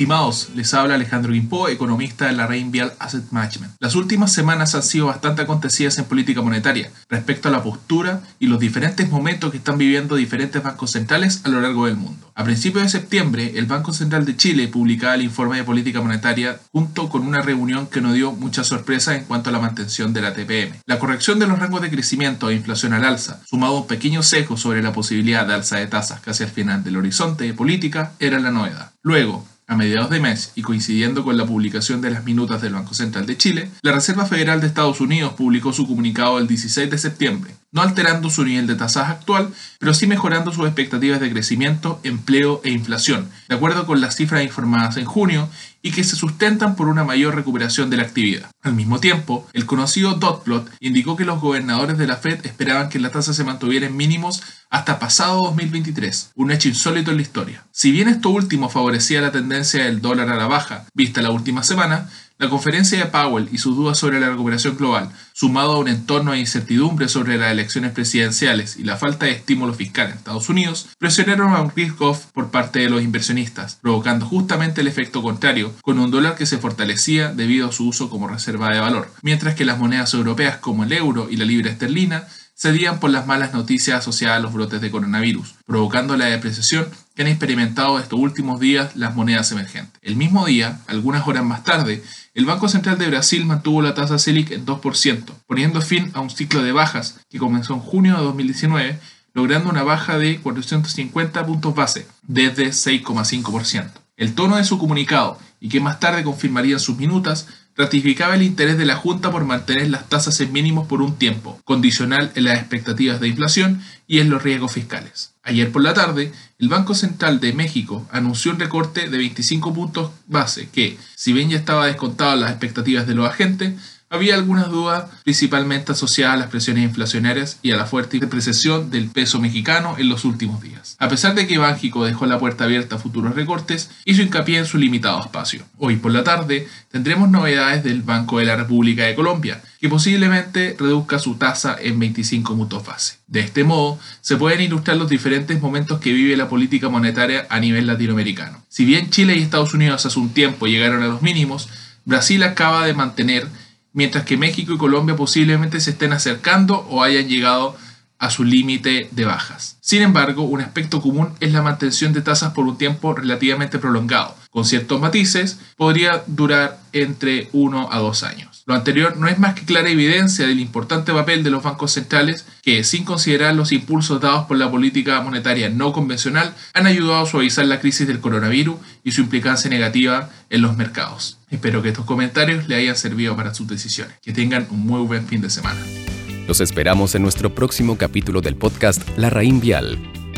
Estimados, les habla Alejandro Guimpo, economista de la Vial Asset Management. Las últimas semanas han sido bastante acontecidas en política monetaria respecto a la postura y los diferentes momentos que están viviendo diferentes bancos centrales a lo largo del mundo. A principios de septiembre, el Banco Central de Chile publicaba el informe de política monetaria junto con una reunión que no dio mucha sorpresa en cuanto a la mantención de la TPM. La corrección de los rangos de crecimiento e inflación al alza, sumado a un pequeño seco sobre la posibilidad de alza de tasas casi al final del horizonte de política, era la novedad. Luego, a mediados de mes y coincidiendo con la publicación de las minutas del Banco Central de Chile, la Reserva Federal de Estados Unidos publicó su comunicado el 16 de septiembre, no alterando su nivel de tasas actual, pero sí mejorando sus expectativas de crecimiento, empleo e inflación, de acuerdo con las cifras informadas en junio y que se sustentan por una mayor recuperación de la actividad. Al mismo tiempo, el conocido dot plot indicó que los gobernadores de la Fed esperaban que la tasa se mantuviera en mínimos hasta pasado 2023, un hecho insólito en la historia. Si bien esto último favorecía la tendencia del dólar a la baja, vista la última semana, la conferencia de Powell y sus dudas sobre la recuperación global, sumado a un entorno de incertidumbre sobre las elecciones presidenciales y la falta de estímulo fiscal en Estados Unidos, presionaron a un risk-off por parte de los inversionistas, provocando justamente el efecto contrario, con un dólar que se fortalecía debido a su uso como reserva de valor, mientras que las monedas europeas como el euro y la libra esterlina cedían por las malas noticias asociadas a los brotes de coronavirus, provocando la depreciación que han experimentado estos últimos días las monedas emergentes. El mismo día, algunas horas más tarde, el Banco Central de Brasil mantuvo la tasa Selic en 2%, poniendo fin a un ciclo de bajas que comenzó en junio de 2019, logrando una baja de 450 puntos base, desde 6,5%. El tono de su comunicado, y que más tarde confirmarían sus minutas, ratificaba el interés de la Junta por mantener las tasas en mínimos por un tiempo, condicional en las expectativas de inflación y en los riesgos fiscales. Ayer por la tarde, el Banco Central de México anunció un recorte de 25 puntos base que, si bien ya estaba descontado las expectativas de los agentes, había algunas dudas, principalmente asociadas a las presiones inflacionarias y a la fuerte depreciación del peso mexicano en los últimos días. A pesar de que Bánjico dejó la puerta abierta a futuros recortes, hizo hincapié en su limitado espacio. Hoy por la tarde tendremos novedades del Banco de la República de Colombia, que posiblemente reduzca su tasa en 25 puntos base. De este modo, se pueden ilustrar los diferentes momentos que vive la política monetaria a nivel latinoamericano. Si bien Chile y Estados Unidos hace un tiempo llegaron a los mínimos, Brasil acaba de mantener mientras que México y Colombia posiblemente se estén acercando o hayan llegado a su límite de bajas. Sin embargo, un aspecto común es la mantención de tasas por un tiempo relativamente prolongado. Con ciertos matices, podría durar entre 1 a 2 años. Lo anterior no es más que clara evidencia del importante papel de los bancos centrales que, sin considerar los impulsos dados por la política monetaria no convencional, han ayudado a suavizar la crisis del coronavirus y su implicancia negativa en los mercados. Espero que estos comentarios le hayan servido para sus decisiones. Que tengan un muy buen fin de semana. Los esperamos en nuestro próximo capítulo del podcast La Raín Vial.